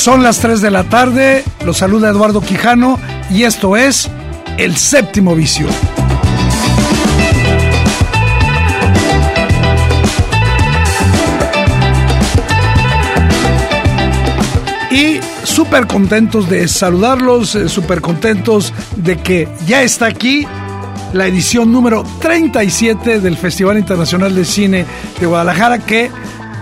Son las 3 de la tarde, los saluda Eduardo Quijano y esto es El Séptimo Vicio. Y súper contentos de saludarlos, eh, súper contentos de que ya está aquí la edición número 37 del Festival Internacional de Cine de Guadalajara que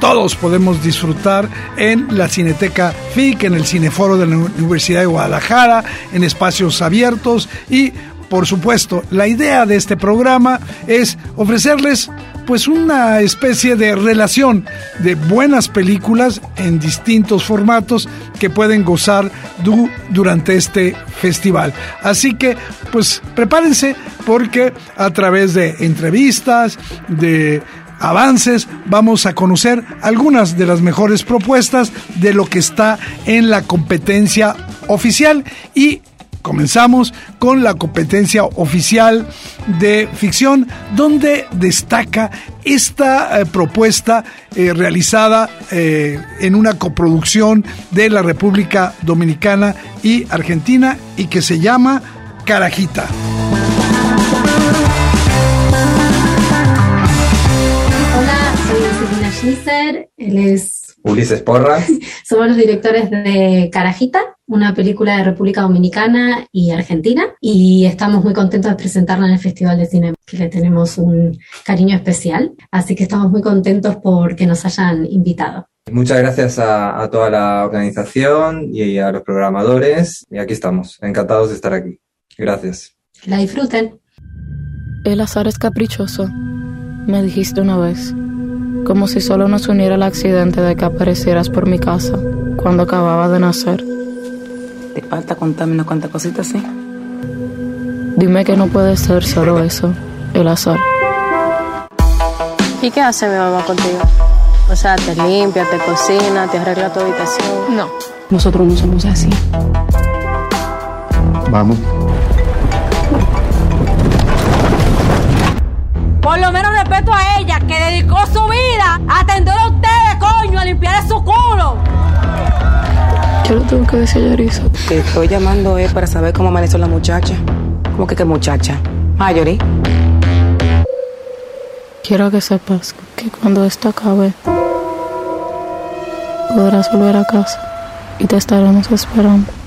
todos podemos disfrutar en la Cineteca FIC, en el Cineforo de la Universidad de Guadalajara, en espacios abiertos y por supuesto, la idea de este programa es ofrecerles pues una especie de relación de buenas películas en distintos formatos que pueden gozar durante este festival. Así que pues prepárense porque a través de entrevistas, de avances, vamos a conocer algunas de las mejores propuestas de lo que está en la competencia oficial y comenzamos con la competencia oficial de ficción, donde destaca esta eh, propuesta eh, realizada eh, en una coproducción de la República Dominicana y Argentina y que se llama Carajita. Él es... Ulises Porras. Somos los directores de Carajita, una película de República Dominicana y Argentina, y estamos muy contentos de presentarla en el Festival de Cine, que le tenemos un cariño especial, así que estamos muy contentos por que nos hayan invitado. Muchas gracias a, a toda la organización y a los programadores, y aquí estamos, encantados de estar aquí. Gracias. Que la disfruten. El azar es caprichoso, me dijiste una vez como si solo nos uniera el accidente de que aparecieras por mi casa cuando acababa de nacer. ¿Te falta contarme unas cuantas cositas así? Dime que no puede ser solo eso, el azar. ¿Y qué hace mi mamá contigo? O sea, te limpia, te cocina, te arregla tu habitación. No, nosotros no somos así. Vamos. Por lo menos respeto a ella, que dedicó su vida a atender a ustedes, coño, a limpiar su culo. Yo lo tengo que decir, Yarisa. Te estoy llamando es para saber cómo amaneció la muchacha. ¿Cómo que qué muchacha? Mayori. Quiero que sepas que cuando esto acabe, podrás volver a casa y te estaremos esperando.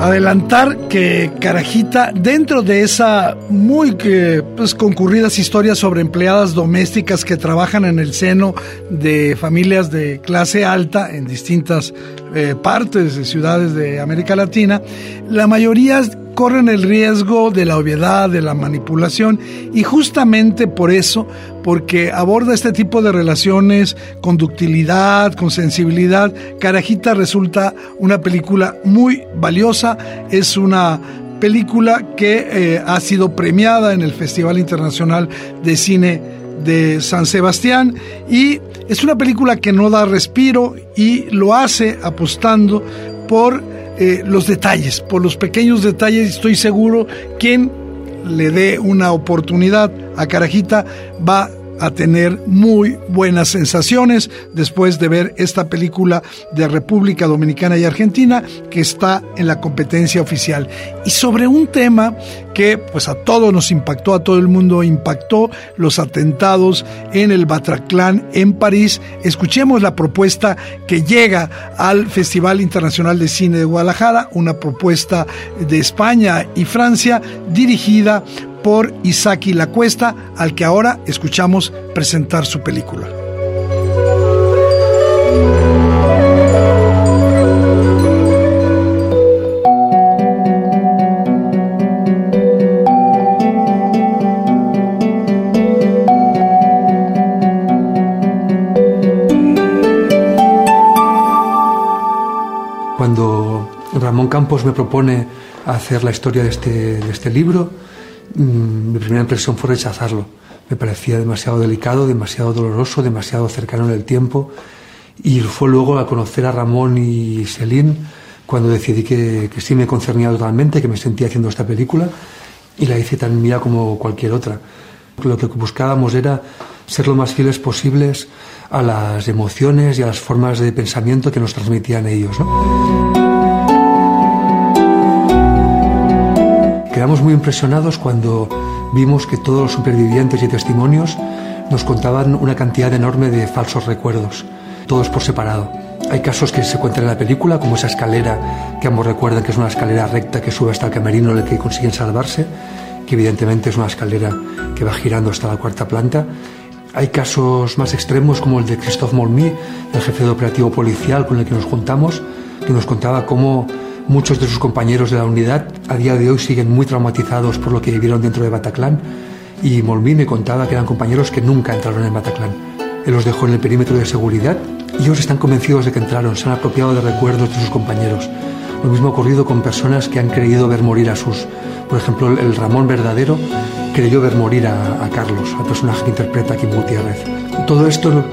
Adelantar que Carajita, dentro de esa muy pues, concurridas historias sobre empleadas domésticas que trabajan en el seno de familias de clase alta en distintas eh, partes de ciudades de América Latina, la mayoría corren el riesgo de la obviedad, de la manipulación y justamente por eso, porque aborda este tipo de relaciones con ductilidad, con sensibilidad, Carajita resulta una película muy valiosa, es una película que eh, ha sido premiada en el Festival Internacional de Cine de San Sebastián y es una película que no da respiro y lo hace apostando por eh, los detalles, por los pequeños detalles, estoy seguro, quien le dé una oportunidad a Carajita va a tener muy buenas sensaciones después de ver esta película de República Dominicana y Argentina que está en la competencia oficial. Y sobre un tema que pues a todos nos impactó, a todo el mundo impactó, los atentados en el Bataclan en París. Escuchemos la propuesta que llega al Festival Internacional de Cine de Guadalajara, una propuesta de España y Francia dirigida por Isaki La Cuesta, al que ahora escuchamos presentar su película. Cuando Ramón Campos me propone hacer la historia de este, de este libro, mi primera impresión fue rechazarlo. Me parecía demasiado delicado, demasiado doloroso, demasiado cercano en el tiempo. Y fue luego a conocer a Ramón y Celine cuando decidí que, sí me concernía totalmente, que me sentía haciendo esta película y la hice tan mía como cualquier otra. Lo que buscábamos era ser lo más fieles posibles a las emociones y a las formas de pensamiento que nos transmitían ellos. Quedamos muy impresionados cuando vimos que todos los supervivientes y testimonios nos contaban una cantidad enorme de falsos recuerdos, todos por separado. Hay casos que se cuentan en la película, como esa escalera que ambos recuerdan que es una escalera recta que sube hasta el camerino en el que consiguen salvarse, que evidentemente es una escalera que va girando hasta la cuarta planta. Hay casos más extremos como el de Christophe Molmy, el jefe de operativo policial con el que nos juntamos, que nos contaba cómo muchos de sus compañeros de la unidad a día de hoy siguen muy traumatizados por lo que vivieron dentro de Bataclan y Molmy me contaba que eran compañeros que nunca entraron en Bataclan. Él los dejó en el perímetro de seguridad y ellos están convencidos de que entraron, se han apropiado de recuerdos de sus compañeros. Lo mismo ha ocurrido con personas que han creído ver morir a sus... Por ejemplo, el Ramón verdadero creyó ver morir a, Carlos, al personaje que interpreta Kim Gutiérrez. Todo esto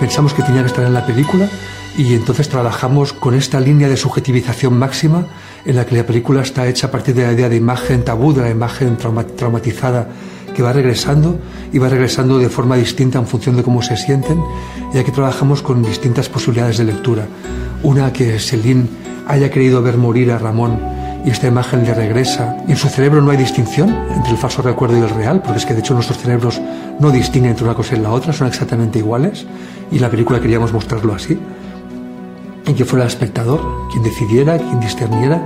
pensamos que tenía que estar en la película y entonces trabajamos con esta línea de subjetivización máxima en la que la película está hecha a partir de la idea de imagen tabú, de la imagen traumatizada que va regresando y va regresando de forma distinta en función de cómo se sienten y aquí trabajamos con distintas posibilidades de lectura. Una que Celine haya querido ver morir a Ramón y esta imagen le regresa. Y en su cerebro no hay distinción entre el falso recuerdo y el real, porque es que de hecho nuestros cerebros no distinguen entre una cosa y la otra, son exactamente iguales y la película queríamos mostrarlo así. Y que fuera el espectador quien decidiera, quien discerniera,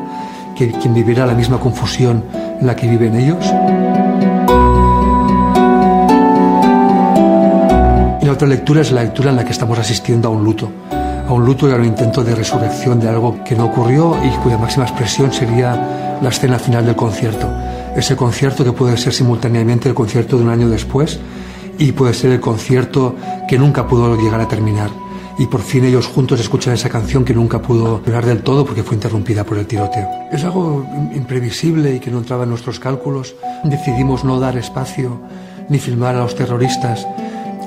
que, quien viviera la misma confusión en la que viven ellos. Y la otra lectura es la lectura en la que estamos asistiendo a un luto, a un luto y a un intento de resurrección de algo que no ocurrió y cuya máxima expresión sería la escena final del concierto. Ese concierto que puede ser simultáneamente el concierto de un año después y puede ser el concierto que nunca pudo llegar a terminar y por fin ellos juntos escuchan esa canción que nunca pudo durar del todo porque fue interrumpida por el tiroteo. Es algo imprevisible y que no entraba en nuestros cálculos. Decidimos no dar espacio ni filmar a los terroristas.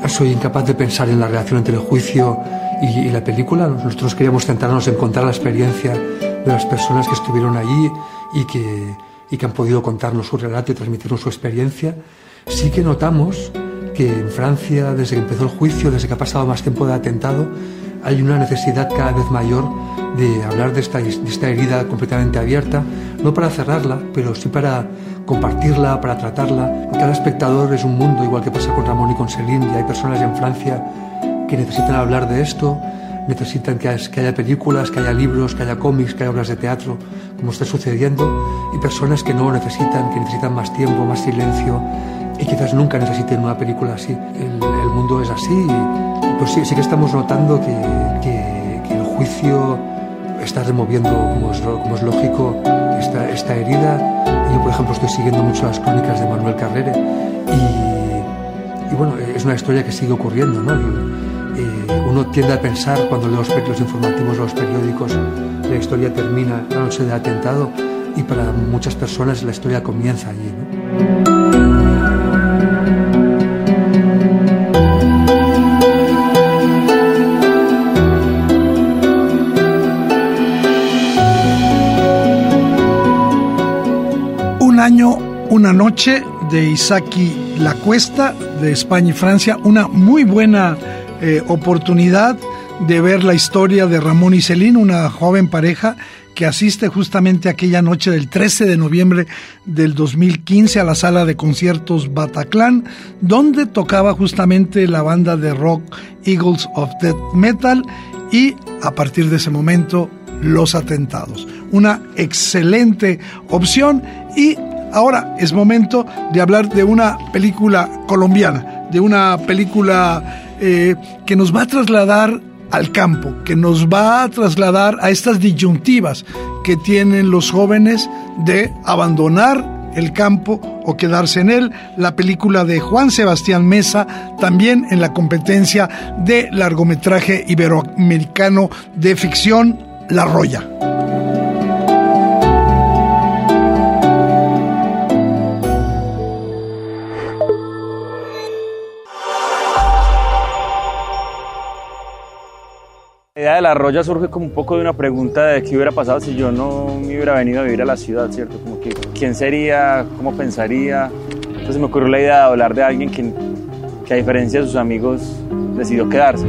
Soy incapaz de pensar en la relación entre el juicio y, la película. Nosotros queríamos centrarnos en contar la experiencia de las personas que estuvieron allí y que, y que han podido contarnos su relato y transmitirnos su experiencia. Sí que notamos que en Francia, desde que empezó el juicio, desde que ha pasado más tiempo de atentado, hay una necesidad cada vez mayor de hablar de esta, de esta herida completamente abierta, no para cerrarla, pero sí para compartirla, para tratarla. Cada espectador es un mundo, igual que pasa con Ramón y con Celine, y hay personas en Francia que necesitan hablar de esto, necesitan que haya películas, que haya libros, que haya cómics, que haya obras de teatro, como está sucediendo, y personas que no necesitan, que necesitan más tiempo, más silencio, y quizás nunca necesiten una película así. El, el mundo es así y pues sí, sí que estamos notando que, que, que, el juicio está removiendo, como es, como es lógico, esta, esta herida. Yo, por ejemplo, estoy siguiendo mucho las crónicas de Manuel Carrere y, y bueno, es una historia que sigue ocurriendo, ¿no? Eh, uno tiende a pensar cuando lee los, los informativos los periódicos, la historia termina la noche del atentado y para muchas personas la historia comienza allí. ¿no? Año, una noche de Isaki La Cuesta de España y Francia, una muy buena eh, oportunidad de ver la historia de Ramón y Celine, una joven pareja que asiste justamente aquella noche del 13 de noviembre del 2015 a la sala de conciertos Bataclan, donde tocaba justamente la banda de rock Eagles of Death Metal y a partir de ese momento los atentados. Una excelente opción y Ahora es momento de hablar de una película colombiana, de una película eh, que nos va a trasladar al campo, que nos va a trasladar a estas disyuntivas que tienen los jóvenes de abandonar el campo o quedarse en él, la película de Juan Sebastián Mesa, también en la competencia de largometraje iberoamericano de ficción, La Roya. La Roya surge como un poco de una pregunta de qué hubiera pasado si yo no me hubiera venido a vivir a la ciudad, ¿cierto? Como que quién sería, cómo pensaría. Entonces me ocurrió la idea de hablar de alguien que, que a diferencia de sus amigos decidió quedarse.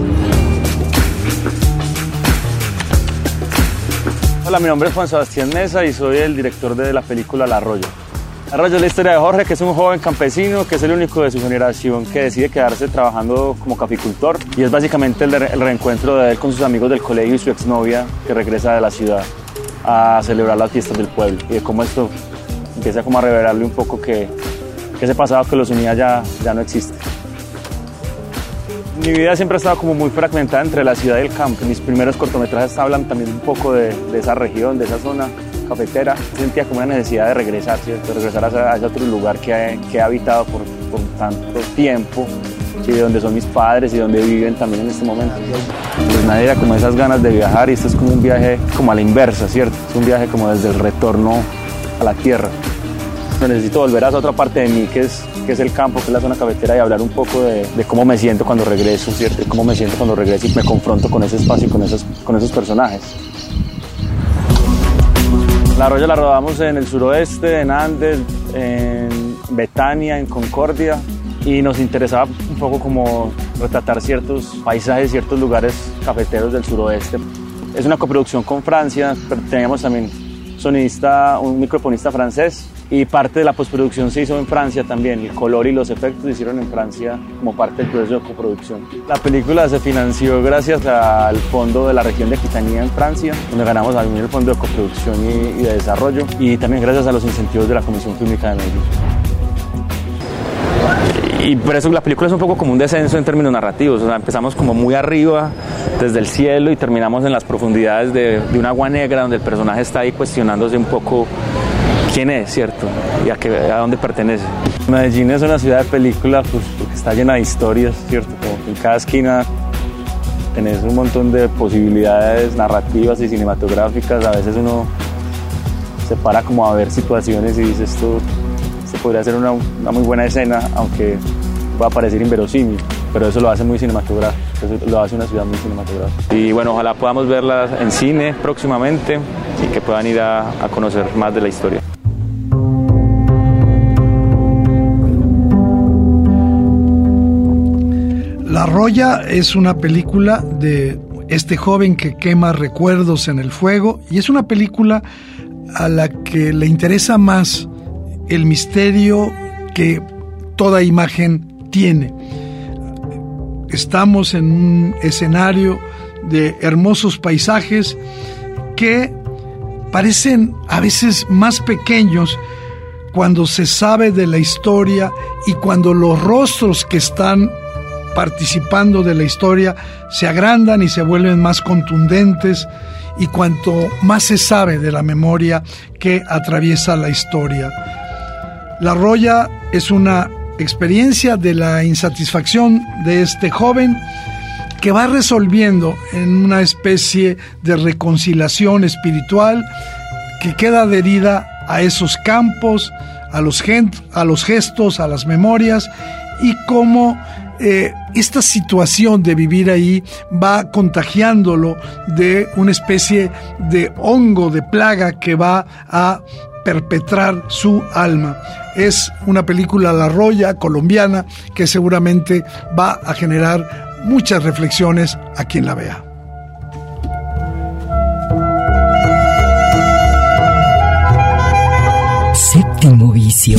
Hola, mi nombre es Juan Sebastián Mesa y soy el director de la película La Roya. Arroyo es la historia de Jorge, que es un joven campesino, que es el único de su generación que decide quedarse trabajando como caficultor. Y es básicamente el, reencuentro de él con sus amigos del colegio y su exnovia, que regresa de la ciudad a celebrar las fiestas del pueblo. Y de cómo esto empieza como a revelarle un poco que, que ese pasado que los unía ya, ya no existe. Mi vida siempre ha estado como muy fragmentada entre la ciudad y el campo. Mis primeros cortometrajes hablan también un poco de, de esa región, de esa zona cafetera, sentía como una necesidad de regresar, ¿cierto? regresar a, ese otro lugar que he, que he habitado por, por, tanto tiempo, ¿sí? de donde son mis padres y donde viven también en este momento. Pues nadie era como esas ganas de viajar y esto es como un viaje como a la inversa, ¿cierto? Es un viaje como desde el retorno a la tierra. Necesito volver a esa otra parte de mí que es, que es el campo, que es la zona cafetera y hablar un poco de, de cómo me siento cuando regreso, ¿cierto? De cómo me siento cuando regreso y me confronto con ese espacio y con esos, con esos personajes. La Roya la rodamos en el suroeste, en Andes, en Betania, en Concordia y nos interesaba un poco como retratar ciertos paisajes, ciertos lugares cafeteros del suroeste. Es una coproducción con Francia, pero teníamos también sonidista, un microfonista francés y parte de la postproducción se hizo en Francia también. El color y los efectos se hicieron en Francia como parte del proceso de coproducción. La película se financió gracias al fondo de la región de Aquitania en Francia, donde ganamos también el fondo de coproducción y, de desarrollo, y también gracias a los incentivos de la Comisión Fílmica de Medellín y por eso la película es un poco como un descenso en términos narrativos. Empezamos como muy arriba, desde el cielo, y terminamos en las profundidades de, de un agua negra, donde el personaje está ahí cuestionándose un poco quién es, ¿cierto? Y a, qué, a dónde pertenece. Medellín es una ciudad de película pues, porque está llena de historias, ¿cierto? Como en cada esquina tenés un montón de posibilidades narrativas y cinematográficas. A veces uno se para como a ver situaciones y dice esto podría hacer una, muy buena escena, aunque pueda parecer inverosímil, pero eso lo hace muy cinematográfico, eso lo hace una ciudad muy cinematográfica. Y bueno, ojalá podamos verla en cine próximamente y que puedan ir a, a conocer más de la historia. La Roya es una película de este joven que quema recuerdos en el fuego y es una película a la que le interesa más el misterio que toda imagen tiene. Estamos en un escenario de hermosos paisajes que parecen a veces más pequeños cuando se sabe de la historia y cuando los rostros que están participando de la historia se agrandan y se vuelven más contundentes y cuanto más se sabe de la memoria que atraviesa la historia. La Roya es una experiencia de la insatisfacción de este joven que va resolviendo en una especie de reconciliación espiritual que queda adherida a esos campos, a los, a los gestos, a las memorias y cómo eh, esta situación de vivir ahí va contagiándolo de una especie de hongo, de plaga que va a perpetrar su alma. Es una película La Roya colombiana que seguramente va a generar muchas reflexiones a quien la vea. Séptimo vicio.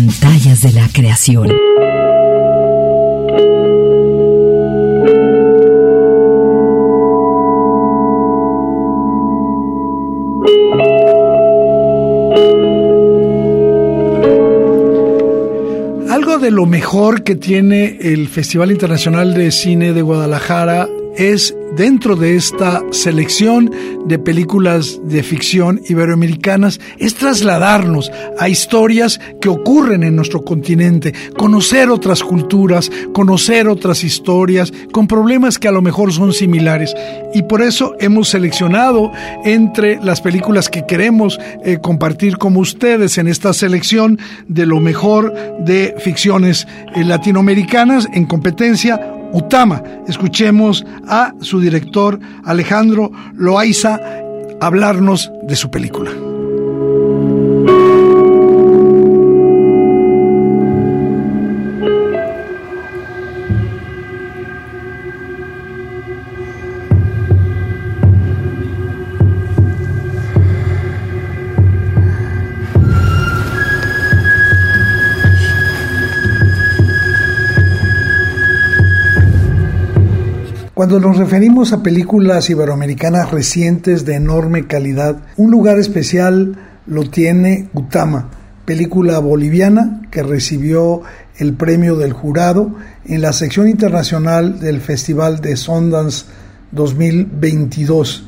Pantallas de la creación. Algo de lo mejor que tiene el Festival Internacional de Cine de Guadalajara es dentro de esta selección de películas de ficción iberoamericanas es trasladarnos a historias que ocurren en nuestro continente, conocer otras culturas, conocer otras historias con problemas que a lo mejor son similares. Y por eso hemos seleccionado entre las películas que queremos eh, compartir con ustedes en esta selección de lo mejor de ficciones eh, latinoamericanas en competencia Utama. Escuchemos a su director Alejandro Loaiza hablarnos de su película. Cuando nos referimos a películas iberoamericanas recientes de enorme calidad, un lugar especial lo tiene Utama, película boliviana que recibió el premio del jurado en la sección internacional del Festival de Sundance 2022.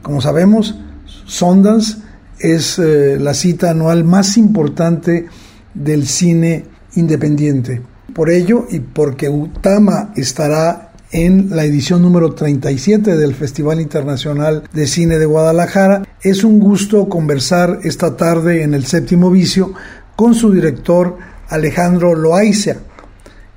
Como sabemos, Sundance es eh, la cita anual más importante del cine independiente. Por ello y porque Utama estará en la edición número 37 del Festival Internacional de Cine de Guadalajara. Es un gusto conversar esta tarde en el séptimo vicio con su director Alejandro Loaiza,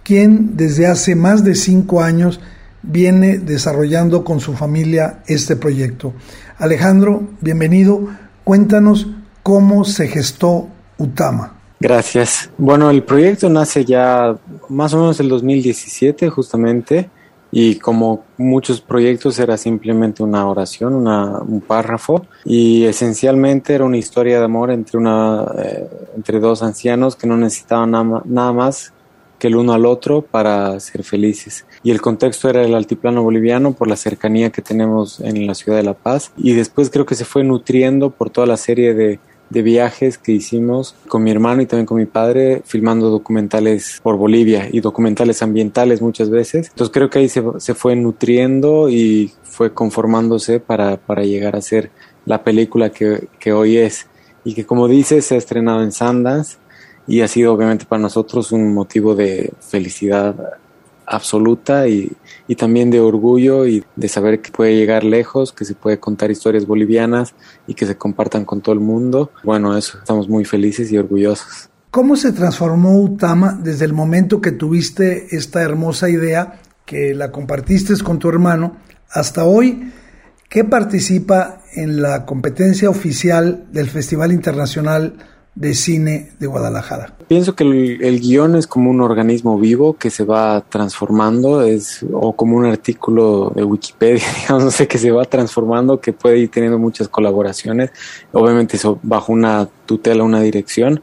quien desde hace más de cinco años viene desarrollando con su familia este proyecto. Alejandro, bienvenido. Cuéntanos cómo se gestó Utama. Gracias. Bueno, el proyecto nace ya más o menos el 2017 justamente y como muchos proyectos era simplemente una oración, una, un párrafo y esencialmente era una historia de amor entre, una, eh, entre dos ancianos que no necesitaban nada, nada más que el uno al otro para ser felices. Y el contexto era el altiplano boliviano por la cercanía que tenemos en la ciudad de La Paz. Y después creo que se fue nutriendo por toda la serie de de viajes que hicimos con mi hermano y también con mi padre, filmando documentales por Bolivia y documentales ambientales muchas veces. Entonces creo que ahí se, se fue nutriendo y fue conformándose para, para llegar a ser la película que, que hoy es. Y que como dices, se ha estrenado en Sundance y ha sido obviamente para nosotros un motivo de felicidad absoluta y, y, también de orgullo y de saber que puede llegar lejos, que se puede contar historias bolivianas y que se compartan con todo el mundo. Bueno, eso, estamos muy felices y orgullosos. ¿Cómo se transformó Utama desde el momento que tuviste esta hermosa idea, que la compartiste con tu hermano, hasta hoy? ¿Qué participa en la competencia oficial del Festival Internacional de cine de Guadalajara. Pienso que el, guion es como un organismo vivo que se va transformando, es o como un artículo de Wikipedia, digamos, no sé, que se va transformando, que puede ir teniendo muchas colaboraciones, obviamente eso bajo una tutela, una dirección.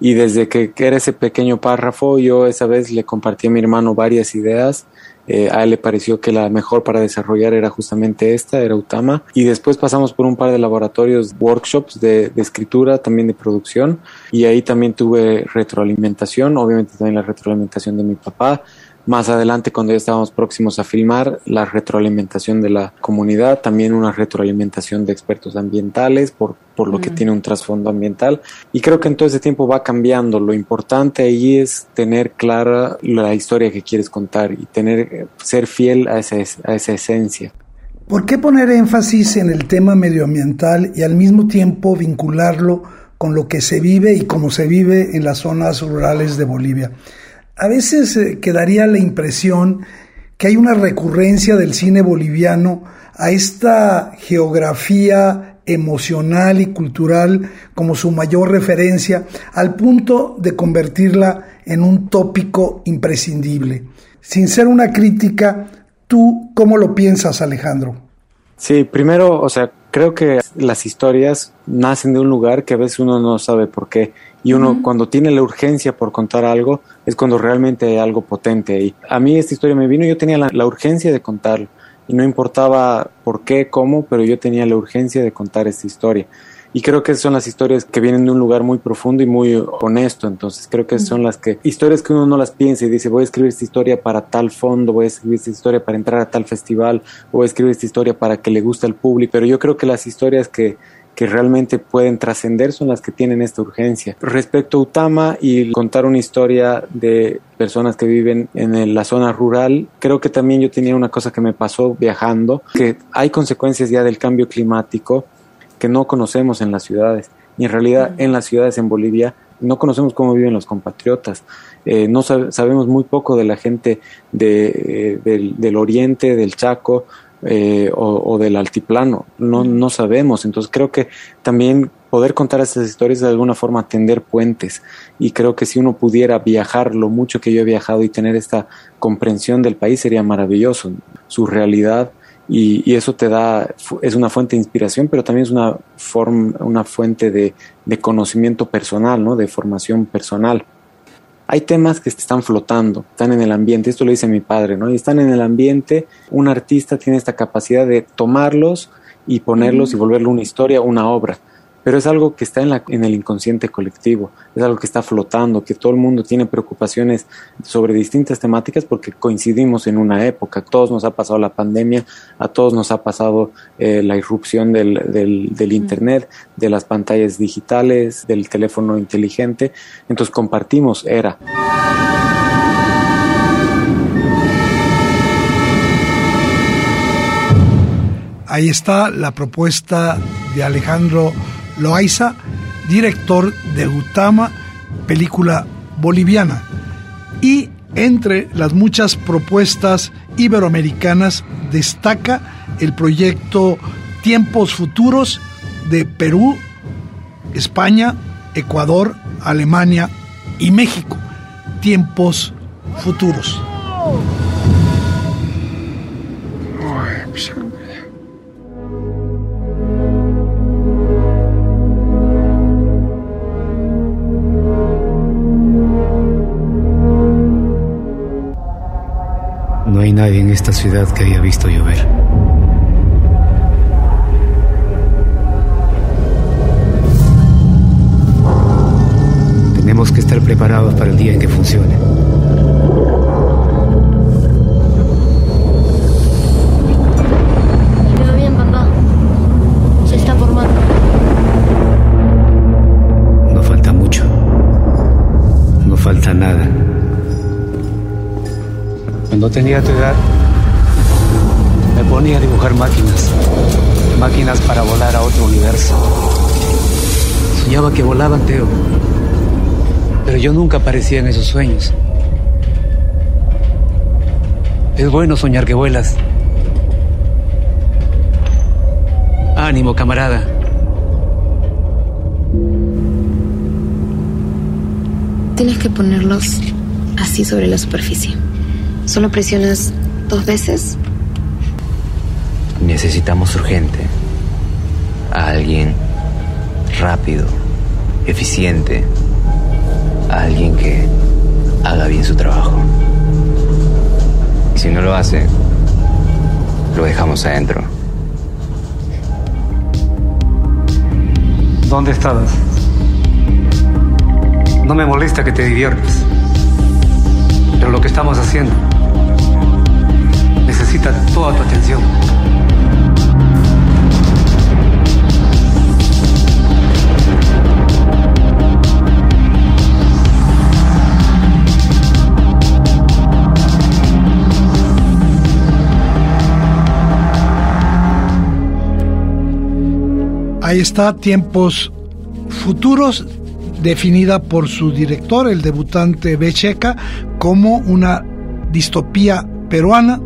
Y desde que era ese pequeño párrafo, yo esa vez le compartí a mi hermano varias ideas eh, a él le pareció que la mejor para desarrollar era justamente esta, era Utama. Y después pasamos por un par de laboratorios, workshops de, de, escritura, también de producción. Y ahí también tuve retroalimentación, obviamente también la retroalimentación de mi papá. Más adelante, cuando ya estábamos próximos a filmar, la retroalimentación de la comunidad, también una retroalimentación de expertos ambientales, por, por lo que tiene un trasfondo ambiental. Y creo que en todo ese tiempo va cambiando. Lo importante ahí es tener clara la historia que quieres contar y tener, ser fiel a esa, a esa esencia. ¿Por qué poner énfasis en el tema medioambiental y al mismo tiempo vincularlo con lo que se vive y cómo se vive en las zonas rurales de Bolivia? A veces eh, quedaría la impresión que hay una recurrencia del cine boliviano a esta geografía emocional y cultural como su mayor referencia, al punto de convertirla en un tópico imprescindible. Sin ser una crítica, ¿tú cómo lo piensas, Alejandro? Sí, primero, o sea, creo que las historias nacen de un lugar que a veces uno no sabe por qué y uno cuando tiene la urgencia por contar algo es cuando realmente hay algo potente ahí. A mí esta historia me vino, yo tenía la, urgencia de contarlo y no importaba por qué, cómo, pero yo tenía la urgencia de contar esta historia. Y creo que son las historias que vienen de un lugar muy profundo y muy honesto. Entonces creo que son las que, historias que uno no las piensa y dice, voy a escribir esta historia para tal fondo, voy a escribir esta historia para entrar a tal festival, voy a escribir esta historia para que le guste al público. Pero yo creo que las historias que, que realmente pueden trascender son las que tienen esta urgencia. Respecto a Utama y contar una historia de personas que viven en la zona rural, creo que también yo tenía una cosa que me pasó viajando, que hay consecuencias ya del cambio climático que no conocemos en las ciudades. Y en realidad en las ciudades en Bolivia no conocemos cómo viven los compatriotas. Eh, no sabemos muy poco de la gente de, eh, del oriente, del Chaco, eh, o, del altiplano. No, no sabemos. Entonces creo que también poder contar esas historias de alguna forma tender puentes. Y creo que si uno pudiera viajar lo mucho que yo he viajado y tener esta comprensión del país sería maravilloso. Su realidad. Y, eso te da, es una fuente de inspiración, pero también es una, forma, una fuente de, de conocimiento personal, ¿no? de formación personal hay temas que están flotando, están en el ambiente, esto lo dice mi padre, ¿no? Y están en el ambiente, un artista tiene esta capacidad de tomarlos y ponerlos y volverlo una historia, una obra pero es algo que está en, la, en el inconsciente colectivo, es algo que está flotando, que todo el mundo tiene preocupaciones sobre distintas temáticas porque coincidimos en una época, a todos nos ha pasado la pandemia, a todos nos ha pasado eh, la irrupción del, del, Internet, de las pantallas digitales, del teléfono inteligente, entonces compartimos era. Ahí está la propuesta de Alejandro Loaiza, director de Utama, película boliviana. Y entre las muchas propuestas iberoamericanas destaca el proyecto Tiempos Futuros de Perú, España, Ecuador, Alemania y México. Tiempos Futuros. No hay nadie en esta ciudad que haya visto llover. Tenemos que estar preparados para el día en que funcione. Bien, papá. Se está formando. No falta mucho. No falta nada. Cuando tenía tu edad, me ponía a dibujar máquinas. Máquinas para volar a otro universo. Soñaba que volaban, Teo. Pero yo nunca aparecía en esos sueños. Es bueno soñar que vuelas. Ánimo, camarada. Tienes que ponerlos así sobre la superficie. Solo presionas dos veces. Necesitamos urgente a alguien rápido, eficiente, a alguien que haga bien su trabajo. Y si no lo hace, lo dejamos adentro. ¿Dónde estabas? No me molesta que te diviertas. Pero lo que estamos haciendo toda tu atención. Ahí está, tiempos futuros definida por su director, el debutante Becheca, como una distopía peruana,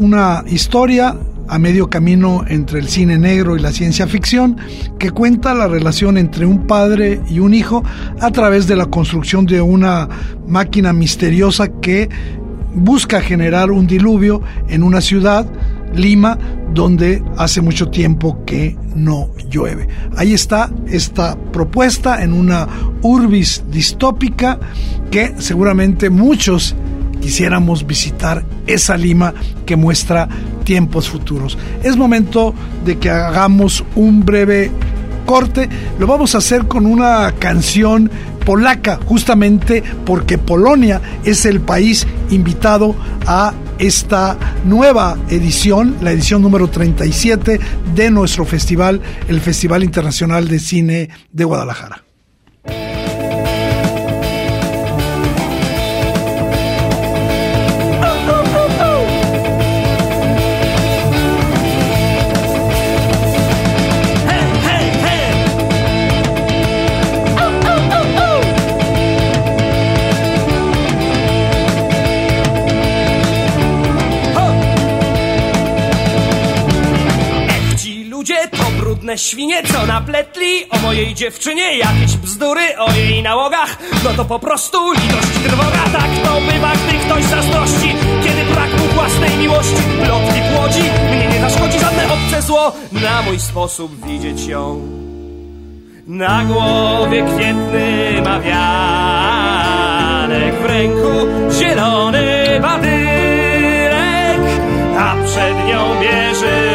una historia a medio camino entre el cine negro y la ciencia ficción, que cuenta la relación entre un padre y un hijo a través de la construcción de una máquina misteriosa que busca generar un diluvio en una ciudad, Lima, donde hace mucho tiempo que no llueve. Ahí está esta propuesta en una urbis distópica que seguramente muchos quisiéramos visitar esa Lima que muestra tiempos futuros. Es momento de que hagamos un breve corte, lo vamos a hacer con una canción polaca, justamente porque Polonia es el país invitado a esta nueva edición, la edición número 37 de nuestro festival, el Festival Internacional de Cine de Guadalajara. To brudne świnie, co napletli o mojej dziewczynie jakieś bzdury o jej nałogach. No to po prostu litość trwoga, tak to bywa, gdy ktoś zazdrości. Kiedy brak mu własnej miłości, plotki płodzi, mnie nie zaszkodzi żadne obce zło. Na mój sposób widzieć ją. Na głowie kwietny ma wianek, w ręku zielony badyrek, a przed nią bierze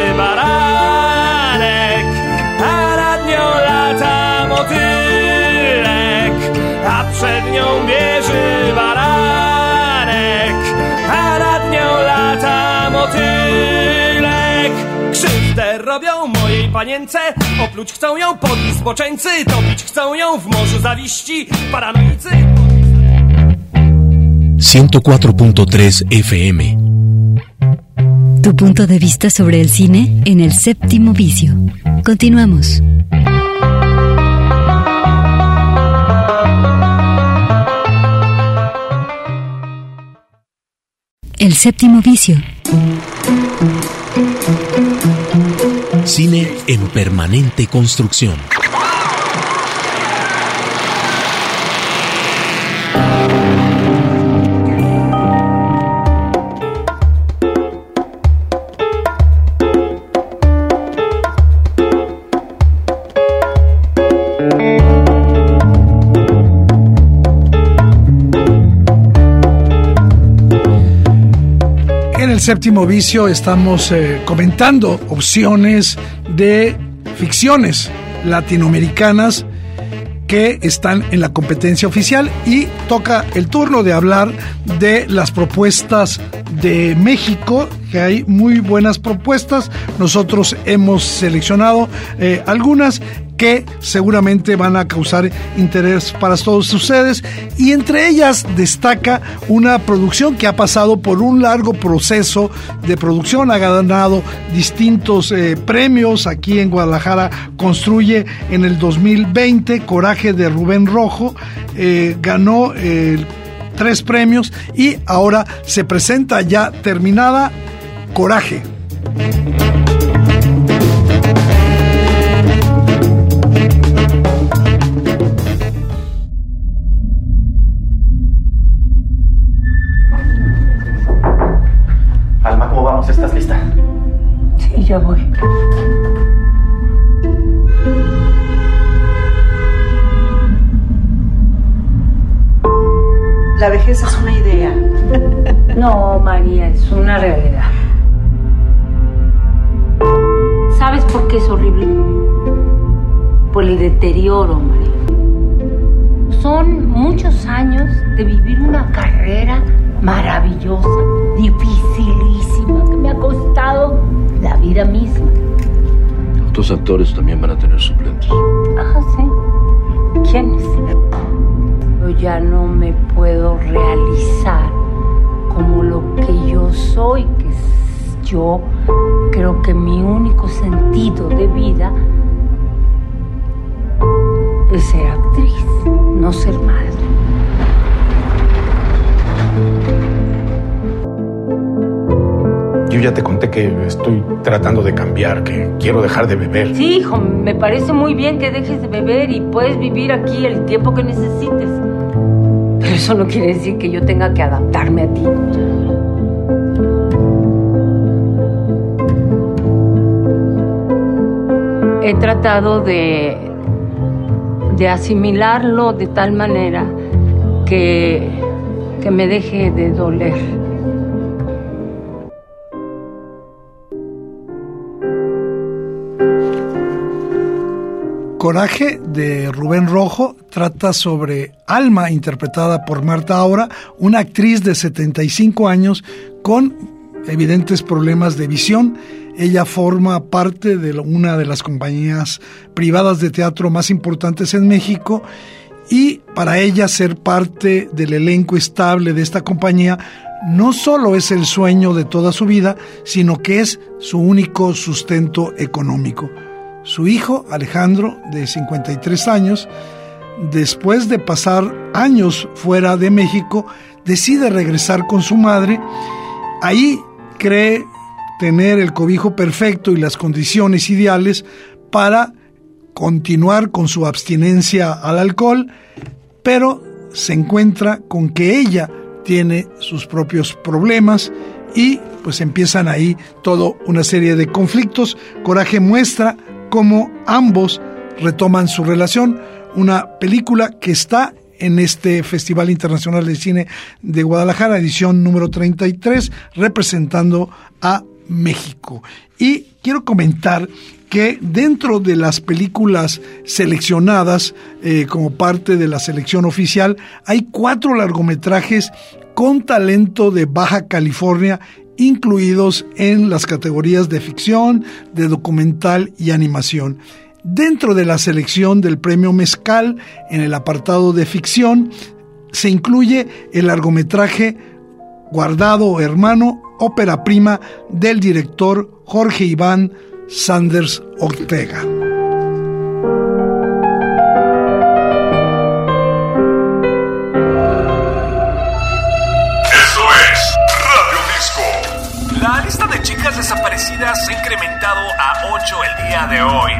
przed nią bierze baranek, a nad nią lata motylek. Krzywdę robią mojej panience, opluć chcą ją podli zboczeńcy, topić chcą ją w morzu zawiści, paranoicy. 104.3 FM. Tu punto de vista sobre el cine en el séptimo vicio. Continuamos. El séptimo vicio. Cine en permanente construcción. Séptimo vicio estamos eh, comentando opciones de ficciones latinoamericanas que están en la competencia oficial y toca el turno de hablar de las propuestas de México, que hay muy buenas propuestas. Nosotros hemos seleccionado eh, algunas que seguramente van a causar interés para todos ustedes. Y entre ellas destaca una producción que ha pasado por un largo proceso de producción, ha ganado distintos eh, premios. Aquí en Guadalajara, construye en el 2020 Coraje de Rubén Rojo, eh, ganó eh, tres premios y ahora se presenta ya terminada Coraje. Ya voy. La vejez es una idea. No, María, es una realidad. ¿Sabes por qué es horrible? Por el deterioro, María. Son muchos años de vivir una carrera maravillosa, dificilísima, que me ha costado la vida misma. Otros actores también van a tener suplentes. Ah, sí. ¿Quiénes? Yo ya no me puedo realizar como lo que yo soy, que es yo creo que mi único sentido de vida es ser actriz, no ser madre. Yo ya te conté que estoy tratando de cambiar, que quiero dejar de beber. Sí, hijo, me parece muy bien que dejes de beber y puedes vivir aquí el tiempo que necesites. Pero eso no quiere decir que yo tenga que adaptarme a ti. He tratado de, de asimilarlo de tal manera que, que me deje de doler. Coraje de Rubén Rojo trata sobre Alma, interpretada por Marta Aura, una actriz de 75 años con evidentes problemas de visión. Ella forma parte de una de las compañías privadas de teatro más importantes en México y para ella ser parte del elenco estable de esta compañía no solo es el sueño de toda su vida, sino que es su único sustento económico. Su hijo, Alejandro, de 53 años, después de pasar años fuera de México, decide regresar con su madre. Ahí cree tener el cobijo perfecto y las condiciones ideales para continuar con su abstinencia al alcohol, pero se encuentra con que ella tiene sus propios problemas y pues empiezan ahí toda una serie de conflictos. Coraje muestra cómo ambos retoman su relación, una película que está en este Festival Internacional de Cine de Guadalajara, edición número 33, representando a México. Y quiero comentar que dentro de las películas seleccionadas eh, como parte de la selección oficial hay cuatro largometrajes con talento de Baja California incluidos en las categorías de ficción, de documental y animación. Dentro de la selección del premio Mezcal, en el apartado de ficción, se incluye el largometraje Guardado Hermano, ópera prima del director Jorge Iván Sanders Ortega. Desaparecidas se ha incrementado a 8 el día de hoy.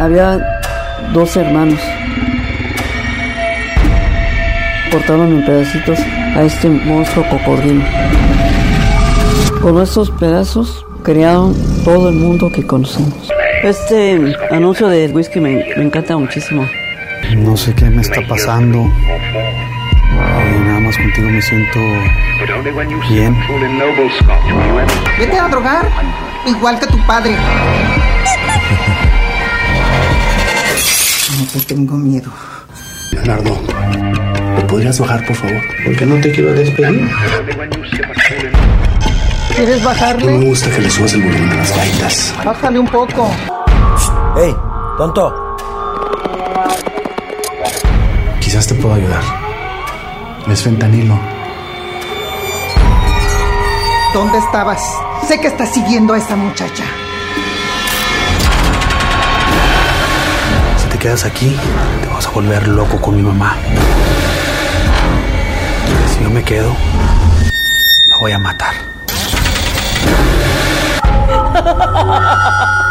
Había dos hermanos. Cortaron en pedacitos a este monstruo cocodrilo. Con estos pedazos crearon todo el mundo que conocemos. Este anuncio de whisky me, me encanta muchísimo. No sé qué me está pasando. Y nada más contigo me siento bien. Vete a drogar, igual que tu padre. No te tengo miedo. Leonardo, ¿te podrías bajar, por favor? Porque no te quiero despedir. ¿Quieres No bajarle? me gusta que le subas el volumen a las gaitas. Bájale un poco. ¡Ey, tonto! Quizás te puedo ayudar. Es fentanilo. ¿Dónde estabas? Sé que estás siguiendo a esa muchacha. Si te quedas aquí, te vas a volver loco con mi mamá. Si yo me quedo, la voy a matar.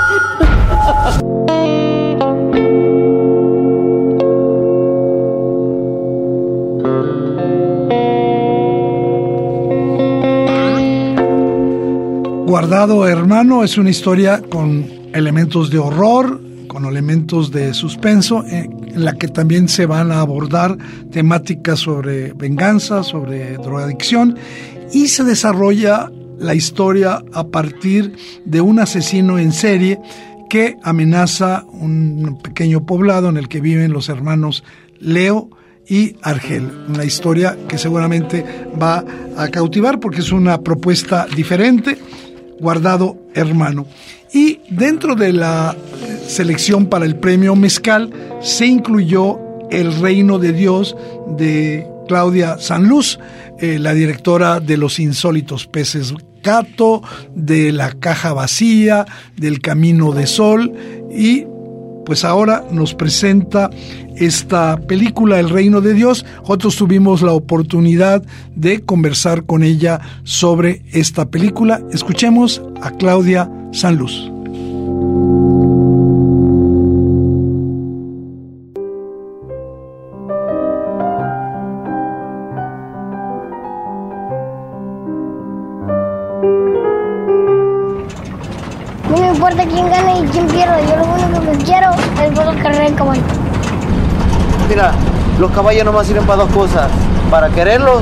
Guardado Hermano es una historia con elementos de horror, con elementos de suspenso, eh, en la que también se van a abordar temáticas sobre venganza, sobre drogadicción, y se desarrolla la historia a partir de un asesino en serie que amenaza un pequeño poblado en el que viven los hermanos Leo y Argel. Una historia que seguramente va a cautivar porque es una propuesta diferente, guardado hermano. Y dentro de la eh, selección para el premio Mezcal se incluyó El Reino de Dios de Claudia Sanluz, eh, la directora de Los Insólitos Peces Gato, de La Caja Vacía, del Camino de Sol y pues ahora nos presenta esta película El Reino de Dios. Nosotros tuvimos la oportunidad de conversar con ella sobre esta película. Escuchemos a Claudia Sanluz. Los caballos nomás sirven para dos cosas, para quererlos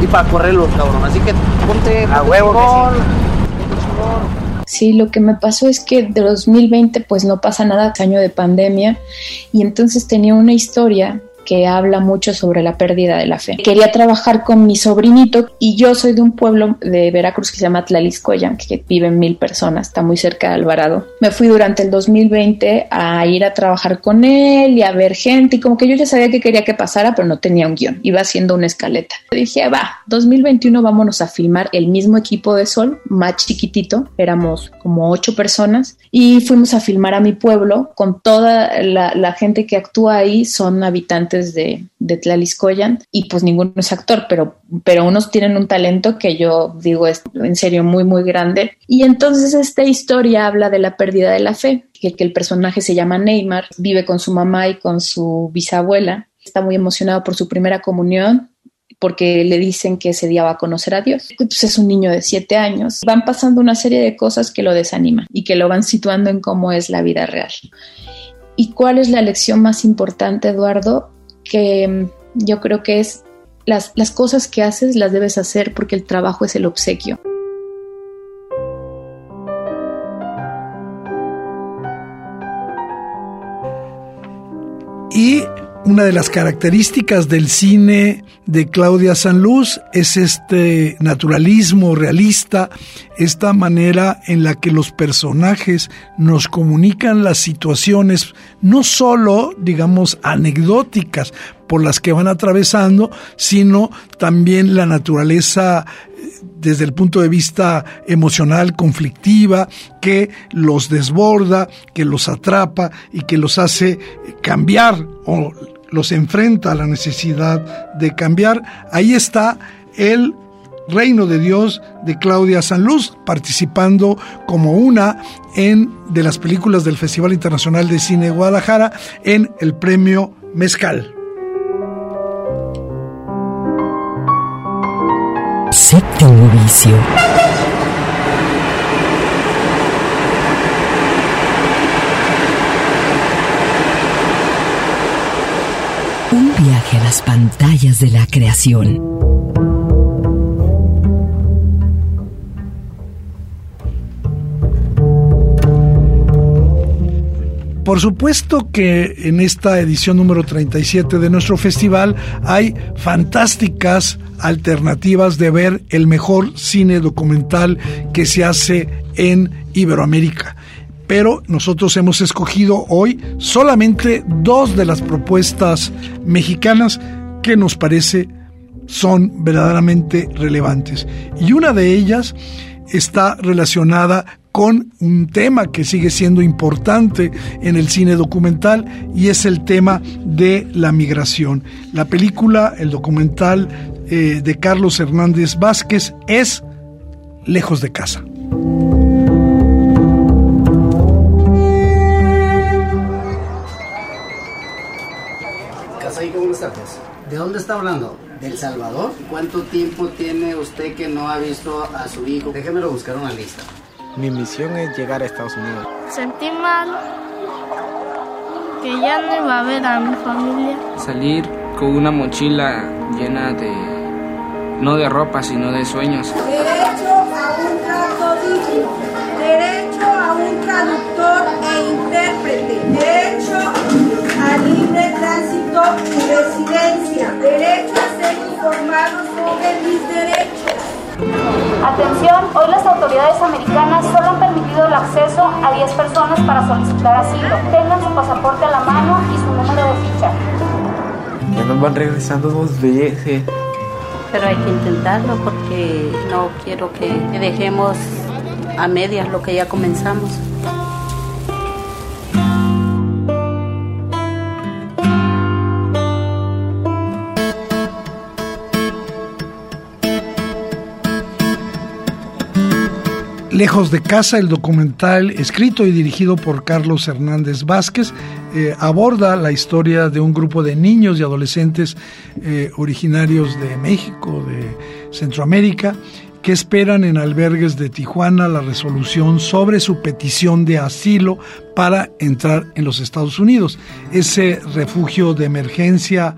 y para correrlos, cabrón. Así que ponte a huevo. Sí, lo que me pasó es que de 2020 pues no pasa nada, año de pandemia, y entonces tenía una historia que habla mucho sobre la pérdida de la fe. Quería trabajar con mi sobrinito y yo soy de un pueblo de Veracruz que se llama Tlaliscoyan, que viven mil personas, está muy cerca de Alvarado. Me fui durante el 2020 a ir a trabajar con él y a ver gente y como que yo ya sabía que quería que pasara, pero no tenía un guion, iba haciendo una escaleta. Dije, va, 2021 vámonos a filmar el mismo equipo de Sol, más chiquitito, éramos como ocho personas y fuimos a filmar a mi pueblo con toda la, la gente que actúa ahí, son habitantes de, de Tlaliscoyan y pues ninguno es actor, pero, pero unos tienen un talento que yo digo es en serio muy, muy grande. Y entonces esta historia habla de la pérdida de la fe, que, que el personaje se llama Neymar, vive con su mamá y con su bisabuela, está muy emocionado por su primera comunión, porque le dicen que ese día va a conocer a Dios. Pues es un niño de siete años. Van pasando una serie de cosas que lo desaniman y que lo van situando en cómo es la vida real. ¿Y cuál es la lección más importante, Eduardo? Que mm, yo creo que es las, las cosas que haces las debes hacer porque el trabajo es el obsequio. Una de las características del cine de Claudia Sanluz es este naturalismo realista, esta manera en la que los personajes nos comunican las situaciones, no solo, digamos, anecdóticas por las que van atravesando, sino también la naturaleza eh, desde el punto de vista emocional conflictiva que los desborda, que los atrapa y que los hace cambiar o los enfrenta a la necesidad de cambiar. Ahí está el Reino de Dios de Claudia Sanluz, participando como una en de las películas del Festival Internacional de Cine de Guadalajara en el premio Mezcal. Séptimo vicio. Un viaje a las pantallas de la creación. Por supuesto que en esta edición número 37 de nuestro festival hay fantásticas alternativas de ver el mejor cine documental que se hace en Iberoamérica pero nosotros hemos escogido hoy solamente dos de las propuestas mexicanas que nos parece son verdaderamente relevantes. Y una de ellas está relacionada con un tema que sigue siendo importante en el cine documental y es el tema de la migración. La película, el documental eh, de Carlos Hernández Vázquez es Lejos de casa. Dónde está hablando? ¿Del Salvador? ¿Cuánto tiempo tiene usted que no ha visto a su hijo? Déjemelo buscar una lista. Mi misión es llegar a Estados Unidos. Sentí mal que ya no iba a ver a mi familia. Salir con una mochila llena de, no de ropa, sino de sueños. Derecho a un trato digno. Derecho a un traductor e intérprete. Derecho a libre tránsito y residencia. Derecho a ser informado sobre mis derechos. Atención, hoy las autoridades americanas solo han permitido el acceso a 10 personas para solicitar asilo. Tengan su pasaporte a la mano y su número de ficha. Ya nos van regresando dos veces. Pero hay que intentarlo porque no quiero que dejemos a medias lo que ya comenzamos. Lejos de casa, el documental escrito y dirigido por Carlos Hernández Vázquez eh, aborda la historia de un grupo de niños y adolescentes eh, originarios de México, de Centroamérica, que esperan en albergues de Tijuana la resolución sobre su petición de asilo para entrar en los Estados Unidos. Ese refugio de emergencia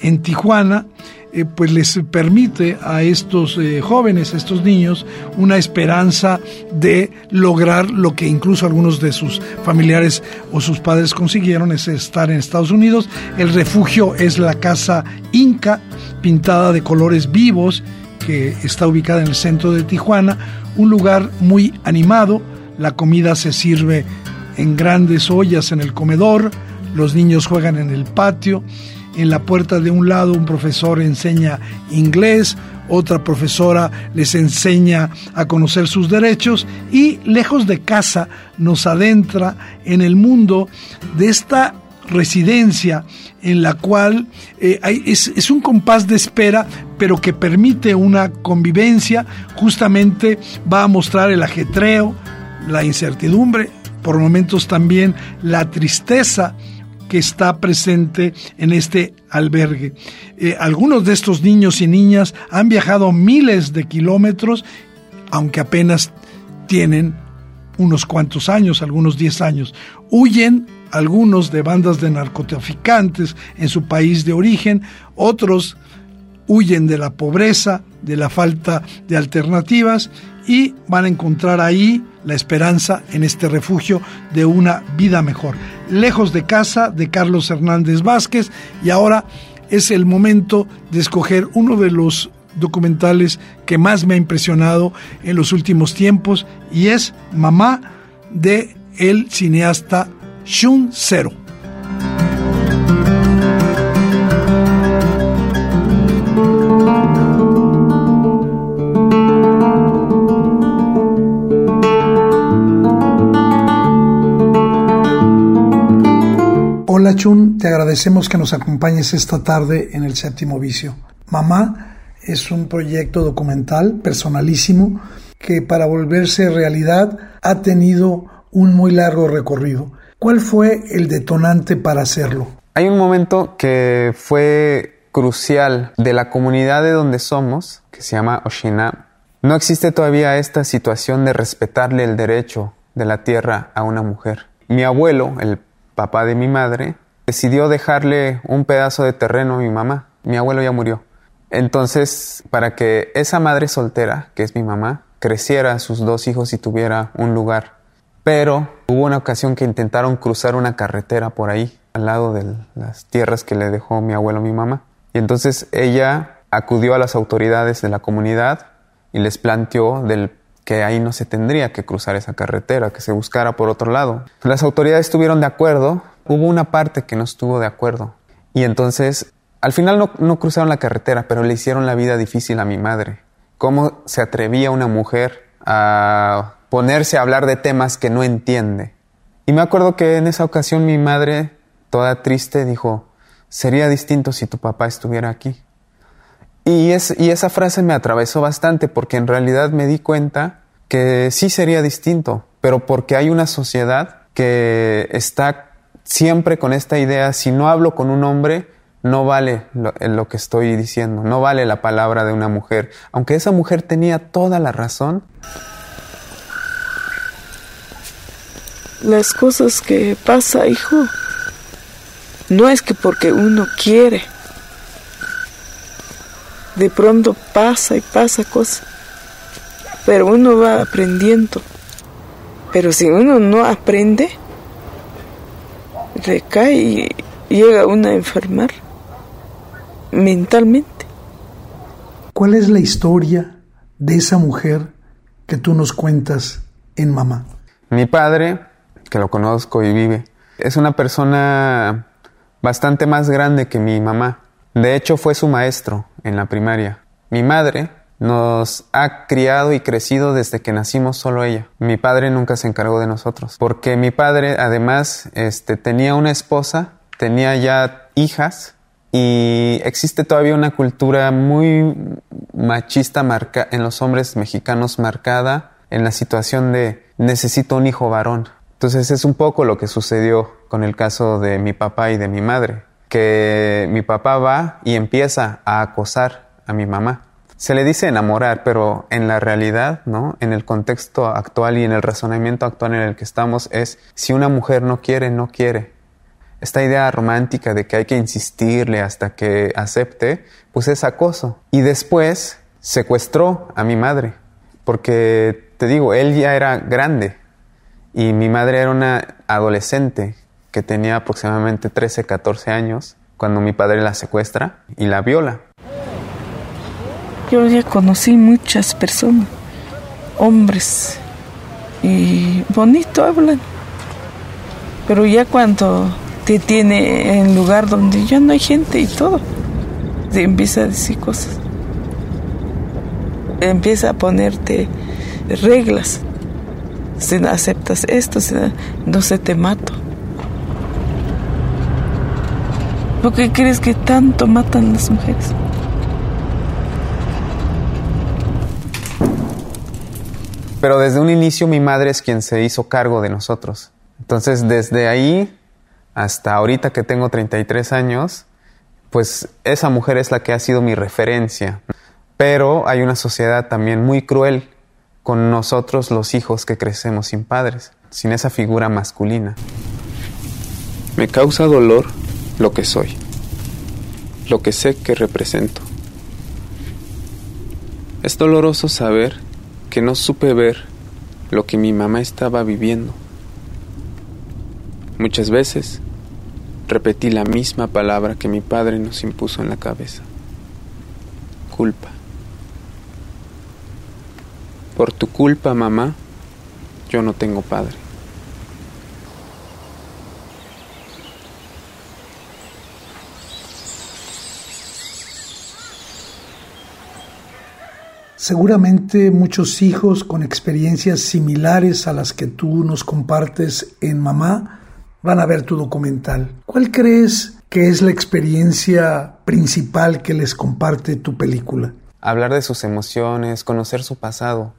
en Tijuana eh, pues les permite a estos eh, jóvenes, a estos niños, una esperanza de lograr lo que incluso algunos de sus familiares o sus padres consiguieron, es estar en Estados Unidos. El refugio es la casa Inca, pintada de colores vivos, que está ubicada en el centro de Tijuana, un lugar muy animado, la comida se sirve en grandes ollas en el comedor, los niños juegan en el patio, en la puerta de un lado un profesor enseña inglés, otra profesora les enseña a conocer sus derechos y lejos de casa nos adentra en el mundo de esta residencia en la cual eh, es, es, un compás de espera, pero que permite una convivencia, justamente va a mostrar el ajetreo, la incertidumbre, por momentos también la tristeza que está presente en este albergue. Eh, algunos de estos niños y niñas han viajado miles de kilómetros, aunque apenas tienen unos cuantos años, algunos 10 años. Huyen algunos de bandas de narcotraficantes en su país de origen, otros huyen de la pobreza, de la falta de alternativas y van a encontrar ahí la esperanza en este refugio de una vida mejor. Lejos de casa de Carlos Hernández Vázquez y ahora es el momento de escoger uno de los documentales que más me ha impresionado en los últimos tiempos y es Mamá de el cineasta Shun Zero. Chun, te agradecemos que nos acompañes esta tarde en el séptimo vicio. Mamá es un proyecto documental personalísimo que para volverse realidad ha tenido un muy largo recorrido. ¿Cuál fue el detonante para hacerlo? Hay un momento que fue crucial de la comunidad de donde somos, que se llama Oshina. No existe todavía esta situación de respetarle el derecho de la tierra a una mujer. Mi abuelo, el papá de mi madre, decidió dejarle un pedazo de terreno a mi mamá. Mi abuelo ya murió. Entonces, para que esa madre soltera, que es mi mamá, creciera sus dos hijos y tuviera un lugar pero hubo una ocasión que intentaron cruzar una carretera por ahí, al lado de las tierras que le dejó mi abuelo a mi mamá. Y entonces ella acudió a las autoridades de la comunidad y les planteó del que ahí no se tendría que cruzar esa carretera, que se buscara por otro lado. Las autoridades estuvieron de acuerdo, hubo una parte que no estuvo de acuerdo. Y entonces, al final no, no cruzaron la carretera, pero le hicieron la vida difícil a mi madre. ¿Cómo se atrevía una mujer a ponerse a hablar de temas que no entiende. Y me acuerdo que en esa ocasión mi madre, toda triste, dijo, sería distinto si tu papá estuviera aquí. Y, es, y esa frase me atravesó bastante porque en realidad me di cuenta que sí sería distinto, pero porque hay una sociedad que está siempre con esta idea, si no hablo con un hombre, no vale lo, lo, que estoy diciendo, no vale la palabra de una mujer. Aunque esa mujer tenía toda la razón, las cosas que pasa, hijo, no es que porque uno quiere. De pronto pasa y pasa cosas, pero uno va aprendiendo. Pero si uno no aprende, recae y llega uno a enfermar mentalmente. ¿Cuál es la historia de esa mujer que tú nos cuentas en Mamá? Mi padre que lo conozco y vive. Es una persona bastante más grande que mi mamá. De hecho, fue su maestro en la primaria. Mi madre nos ha criado y crecido desde que nacimos solo ella. Mi padre nunca se encargó de nosotros, porque mi padre además este, tenía una esposa, tenía ya hijas y existe todavía una cultura muy machista marca en los hombres mexicanos marcada en la situación de necesito un hijo varón. Entonces es un poco lo que sucedió con el caso de mi papá y de mi madre, que mi papá va y empieza a acosar a mi mamá. Se le dice enamorar, pero en la realidad, ¿no? En el contexto actual y en el razonamiento actual en el que estamos es si una mujer no quiere, no quiere. esta idea romántica de que hay que insistirle hasta que acepte, pues es acoso. Y después secuestró a mi madre, porque te digo, él ya era grande y mi madre era una adolescente que tenía aproximadamente 13, 14 años cuando mi padre la secuestra y la viola. Yo ya conocí muchas personas, hombres, y bonito hablan, pero ya cuando te tiene en lugar donde ya no hay gente y todo, te empieza a decir cosas, empieza a ponerte reglas, si no aceptas esto, no, no se te mato. ¿Por qué crees que tanto matan las mujeres? Pero desde un inicio mi madre es quien se hizo cargo de nosotros. Entonces desde ahí hasta ahorita que tengo 33 años, pues esa mujer es la que ha sido mi referencia. Pero hay una sociedad también muy cruel con nosotros los hijos que crecemos sin padres, sin esa figura masculina. Me causa dolor lo que soy, lo que sé que represento. Es doloroso saber que no supe ver lo que mi mamá estaba viviendo. Muchas veces repetí la misma palabra que mi padre nos impuso en la cabeza. Culpa. Por tu culpa, mamá, yo no tengo padre. Seguramente muchos hijos con experiencias similares a las que tú nos compartes en Mamá van a ver tu documental. ¿Cuál crees que es la experiencia principal que les comparte tu película? Hablar de sus emociones, conocer su pasado.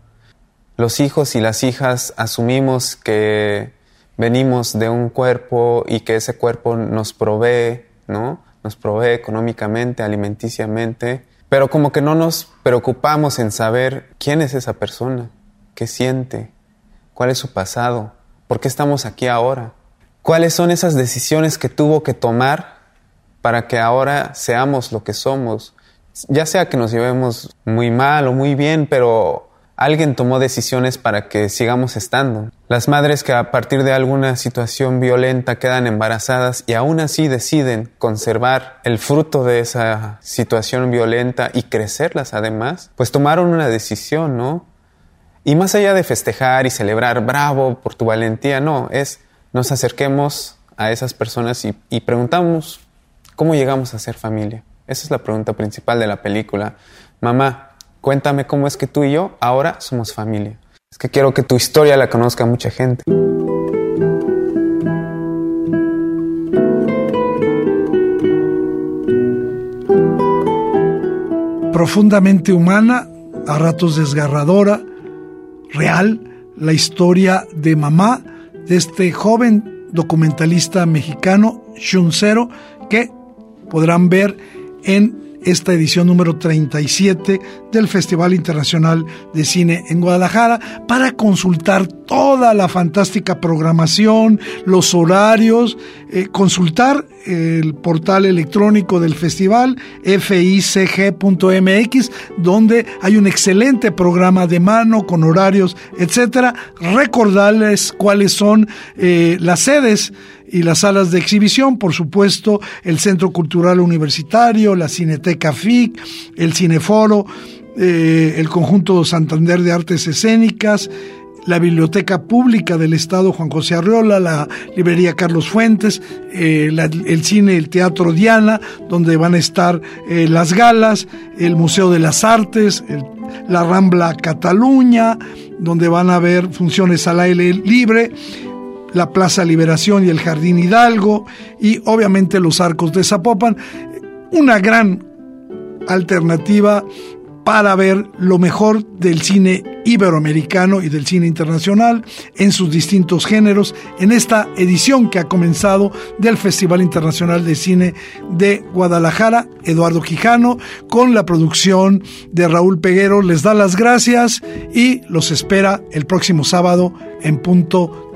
Los hijos y las hijas asumimos que venimos de un cuerpo y que ese cuerpo nos provee, ¿no? Nos provee económicamente, alimenticiamente, pero como que no nos preocupamos en saber quién es esa persona, qué siente, cuál es su pasado, por qué estamos aquí ahora, cuáles son esas decisiones que tuvo que tomar para que ahora seamos lo que somos, ya sea que nos llevemos muy mal o muy bien, pero alguien tomó decisiones para que sigamos estando. Las madres que a partir de alguna situación violenta quedan embarazadas y aún así deciden conservar el fruto de esa situación violenta y crecerlas además, pues tomaron una decisión, ¿no? Y más allá de festejar y celebrar, bravo por tu valentía, no, es nos acerquemos a esas personas y, y preguntamos cómo llegamos a ser familia. Esa es la pregunta principal de la película. Mamá, Cuéntame cómo es que tú y yo ahora somos familia. Es que quiero que tu historia la conozca mucha gente. Profundamente humana, a ratos desgarradora, real, la historia de mamá de este joven documentalista mexicano, Shuncero, que podrán ver en esta edición número 37 del Festival Internacional de Cine en Guadalajara para consultar toda la fantástica programación, los horarios, eh, consultar el portal electrónico del festival ficg.mx donde hay un excelente programa de mano con horarios, etcétera. Recordarles cuáles son eh, las sedes y las salas de exhibición, por supuesto, el Centro Cultural Universitario, la Cineteca FIC, el Cineforo, eh, el Conjunto Santander de Artes Escénicas, la Biblioteca Pública del Estado Juan José Arriola, la Librería Carlos Fuentes, eh, el cine, el Teatro Diana, donde van a estar eh, las galas, el Museo de las Artes, la Rambla Cataluña, donde van a haber funciones al aire libre la Plaza Liberación y el Jardín Hidalgo y obviamente los arcos de Zapopan, una gran alternativa para ver lo mejor del cine iberoamericano y del cine internacional en sus distintos géneros en esta edición que ha comenzado del Festival Internacional de Cine de Guadalajara, Eduardo Quijano, con la producción de Raúl Peguero. Les da las gracias y los espera el próximo sábado en punto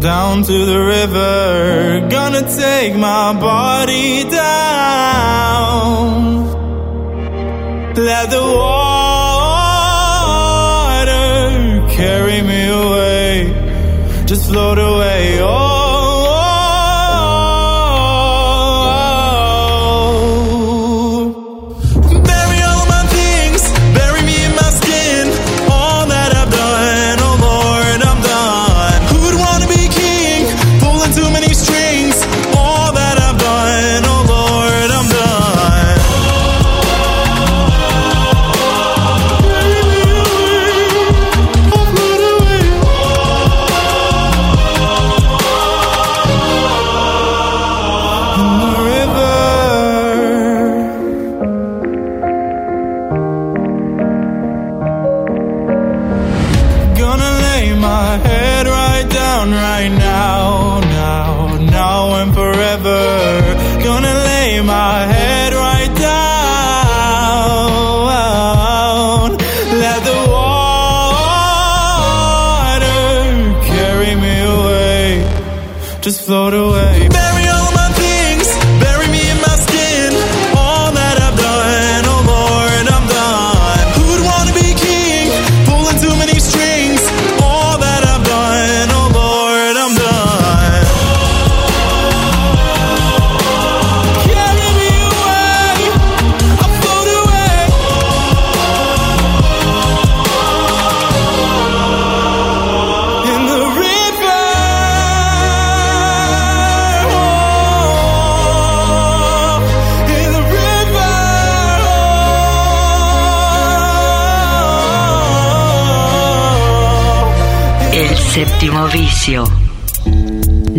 down to the river. Gonna take my body down. Let the water carry me away. Just float away. Oh.